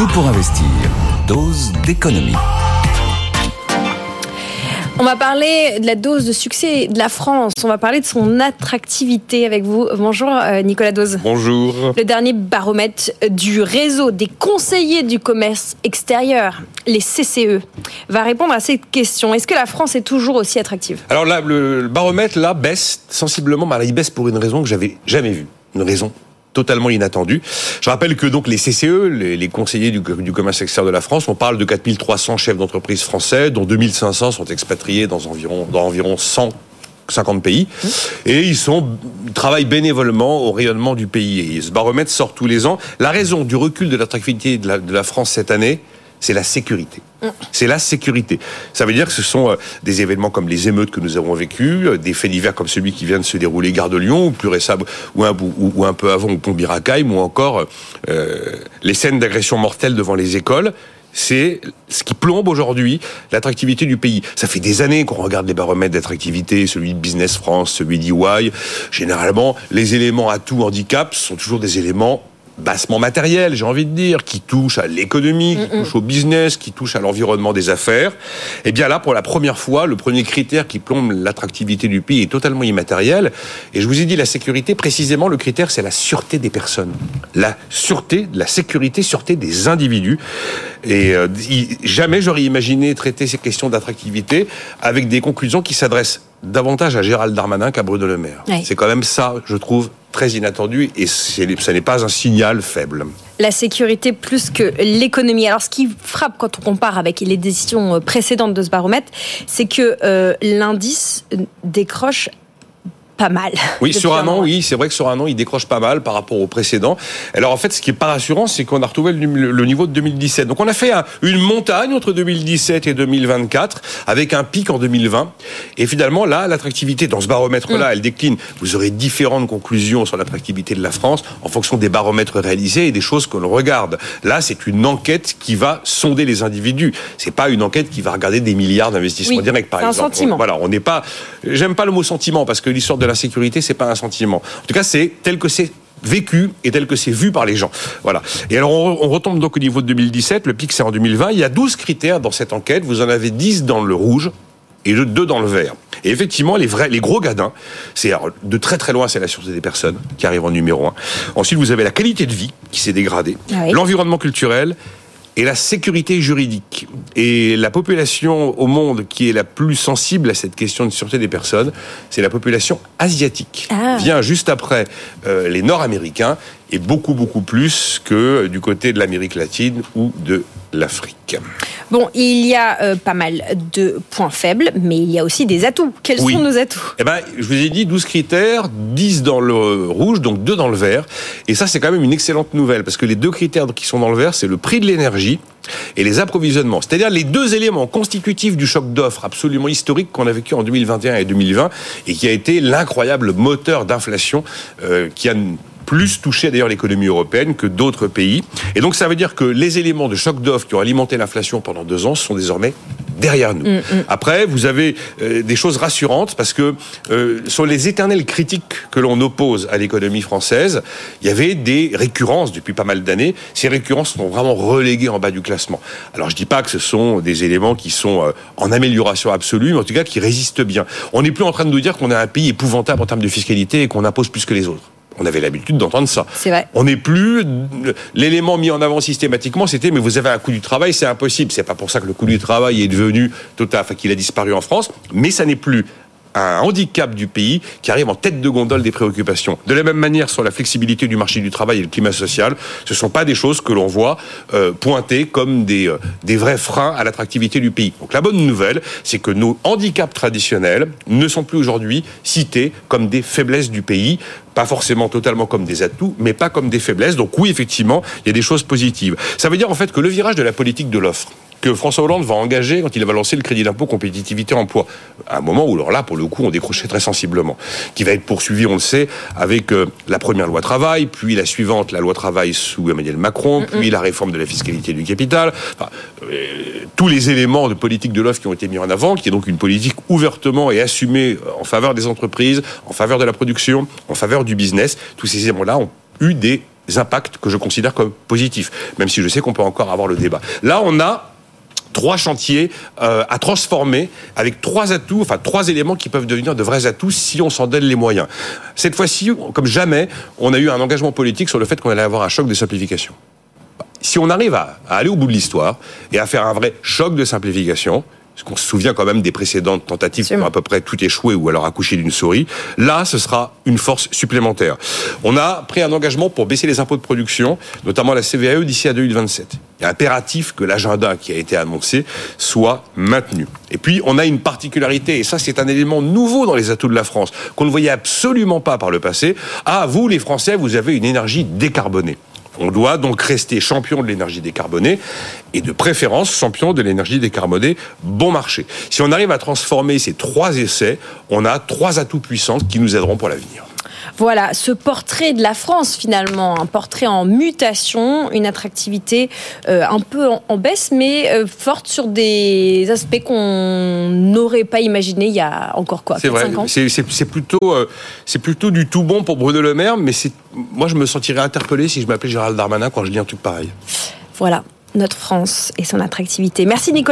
Tout pour investir. Dose d'économie. On va parler de la dose de succès de la France. On va parler de son attractivité avec vous. Bonjour euh, Nicolas Dose. Bonjour. Le dernier baromètre du réseau des conseillers du commerce extérieur, les CCE, va répondre à cette question. Est-ce que la France est toujours aussi attractive? Alors là, le baromètre là baisse sensiblement, mais il baisse pour une raison que j'avais jamais vue. Une raison totalement inattendu. Je rappelle que donc les CCE, les, conseillers du, commerce extérieur de la France, on parle de 4300 chefs d'entreprise français, dont 2500 sont expatriés dans environ, dans environ 150 pays. Et ils, sont, travaillent bénévolement au rayonnement du pays. Et ce baromètre sort tous les ans. La raison du recul de l'attractivité de la France cette année, c'est la sécurité. C'est la sécurité. Ça veut dire que ce sont euh, des événements comme les émeutes que nous avons vécues, euh, des faits divers comme celui qui vient de se dérouler gare de Lyon, ou plus récemment, ou un, ou, un peu avant au pont Biracaïm, ou encore euh, les scènes d'agression mortelle devant les écoles c'est ce qui plombe aujourd'hui l'attractivité du pays. Ça fait des années qu'on regarde les baromètres d'attractivité, celui de Business France, celui d'EY. Généralement, les éléments à tout handicap sont toujours des éléments bassement matériel, j'ai envie de dire, qui touche à l'économie, qui touche au business, qui touche à l'environnement des affaires. Eh bien là, pour la première fois, le premier critère qui plombe l'attractivité du pays est totalement immatériel. Et je vous ai dit, la sécurité, précisément, le critère, c'est la sûreté des personnes. La sûreté, la sécurité, sûreté des individus. Et euh, jamais j'aurais imaginé traiter ces questions d'attractivité avec des conclusions qui s'adressent davantage à Gérald Darmanin qu'à Bruno Le Maire. C'est quand même ça, je trouve, très inattendu et ce n'est pas un signal faible. La sécurité plus que l'économie. Alors, ce qui frappe quand on compare avec les décisions précédentes de ce baromètre, c'est que euh, l'indice décroche pas mal. Oui, sur un an, oui, c'est vrai que sur un an, il décroche pas mal par rapport au précédent. Alors en fait, ce qui est pas rassurant, c'est qu'on a retrouvé le, niveau de 2017. Donc on a fait une montagne entre 2017 et 2024, avec un pic en 2020. Et finalement, là, l'attractivité dans ce baromètre-là, mm. elle décline. Vous aurez différentes conclusions sur l'attractivité de la France en fonction des baromètres réalisés et des choses que l'on regarde. Là, c'est une enquête qui va sonder les individus. C'est pas une enquête qui va regarder des milliards d'investissements directs, par exemple. Un sentiment. voilà, on n'est pas. J'aime pas le mot sentiment parce que l'histoire de la sécurité, c'est pas un sentiment. En tout cas, c'est tel que c'est vécu et tel que c'est vu par les gens. Voilà. Et alors, on, retombe donc au niveau de 2017. Le pic, c'est en 2020. Il y a 12 critères dans cette enquête. Vous en avez 10 dans le rouge et 2 dans le vert. Et effectivement, les vrais, les gros gadins, c'est de très très loin, c'est la sûreté des personnes qui arrive en numéro 1. Ensuite, vous avez la qualité de vie qui s'est dégradée, ah l'environnement culturel et la sécurité juridique. Et la population au monde qui est la plus sensible à cette question de sûreté des personnes, c'est la population asiatique. Ah. Vient juste après euh, les Nord-Américains et beaucoup beaucoup plus que du côté de l'Amérique latine ou de l'Afrique. Bon, il y a euh, pas mal de points faibles, mais il y a aussi des atouts. Quels sont nos atouts? Eh ben, je vous ai dit 12 critères, 10 dans le rouge, donc 2 dans le vert. Et ça, c'est quand même une excellente nouvelle, parce que les deux critères qui sont dans le vert, c'est le prix de l'énergie et les approvisionnements. C'est-à-dire les deux éléments constitutifs du choc d'offres absolument historique qu'on a vécu en 2021 et 2020, et qui a été l'incroyable moteur d'inflation euh, qui a plus touché d'ailleurs l'économie européenne que d'autres pays. Et donc ça veut dire que les éléments de choc d'offres qui ont alimenté l'inflation pendant deux ans sont désormais derrière nous. Mm, mm. Après, vous avez euh, des choses rassurantes parce que euh, sur les éternelles critiques que l'on oppose à l'économie française, il y avait des récurrences depuis pas mal d'années. Ces récurrences sont vraiment reléguées en bas du classement. Alors je dis pas que ce sont des éléments qui sont euh, en amélioration absolue, mais en tout cas qui résistent bien. On n'est plus en train de nous dire qu'on est un pays épouvantable en termes de fiscalité et qu'on impose plus que les autres. On avait l'habitude d'entendre ça. C'est vrai. On n'est plus l'élément mis en avant systématiquement, c'était mais vous avez un coût du travail, c'est impossible. C'est pas pour ça que le coût du travail est devenu total, enfin qu'il a disparu en France, mais ça n'est plus un handicap du pays qui arrive en tête de gondole des préoccupations. De la même manière sur la flexibilité du marché du travail et le climat social, ce ne sont pas des choses que l'on voit euh, pointer comme des, euh, des vrais freins à l'attractivité du pays. Donc la bonne nouvelle, c'est que nos handicaps traditionnels ne sont plus aujourd'hui cités comme des faiblesses du pays, pas forcément totalement comme des atouts, mais pas comme des faiblesses. Donc oui, effectivement, il y a des choses positives. Ça veut dire en fait que le virage de la politique de l'offre, que François Hollande va engager quand il va lancer le crédit d'impôt compétitivité emploi. À un moment où, alors là, pour le coup, on décrochait très sensiblement. Qui va être poursuivi, on le sait, avec euh, la première loi travail, puis la suivante, la loi travail sous Emmanuel Macron, puis la réforme de la fiscalité du capital. Euh, tous les éléments de politique de l'offre qui ont été mis en avant, qui est donc une politique ouvertement et assumée en faveur des entreprises, en faveur de la production, en faveur du business. Tous ces éléments-là ont eu des impacts que je considère comme positifs, même si je sais qu'on peut encore avoir le débat. Là, on a trois chantiers euh, à transformer avec trois atouts, enfin trois éléments qui peuvent devenir de vrais atouts si on s'en donne les moyens. Cette fois-ci, comme jamais, on a eu un engagement politique sur le fait qu'on allait avoir un choc de simplification. Si on arrive à, à aller au bout de l'histoire et à faire un vrai choc de simplification, parce qu'on se souvient quand même des précédentes tentatives qui ont à peu près tout échoué ou alors accouché d'une souris. Là, ce sera une force supplémentaire. On a pris un engagement pour baisser les impôts de production, notamment la CVAE d'ici à 2027. Il est impératif que l'agenda qui a été annoncé soit maintenu. Et puis, on a une particularité, et ça, c'est un élément nouveau dans les atouts de la France, qu'on ne voyait absolument pas par le passé. Ah, vous, les Français, vous avez une énergie décarbonée. On doit donc rester champion de l'énergie décarbonée et de préférence champion de l'énergie décarbonée bon marché. Si on arrive à transformer ces trois essais, on a trois atouts puissants qui nous aideront pour l'avenir. Voilà, ce portrait de la France finalement, un portrait en mutation, une attractivité euh, un peu en, baisse, mais euh, forte sur des aspects qu'on n'aurait pas imaginé il y a encore quoi C'est vrai, c'est plutôt, euh, c'est plutôt du tout bon pour Bruno Le Maire, mais moi je me sentirais interpellé si je m'appelais Gérald Darmanin quand je dis un truc pareil. Voilà, notre France et son attractivité. Merci Nicolas.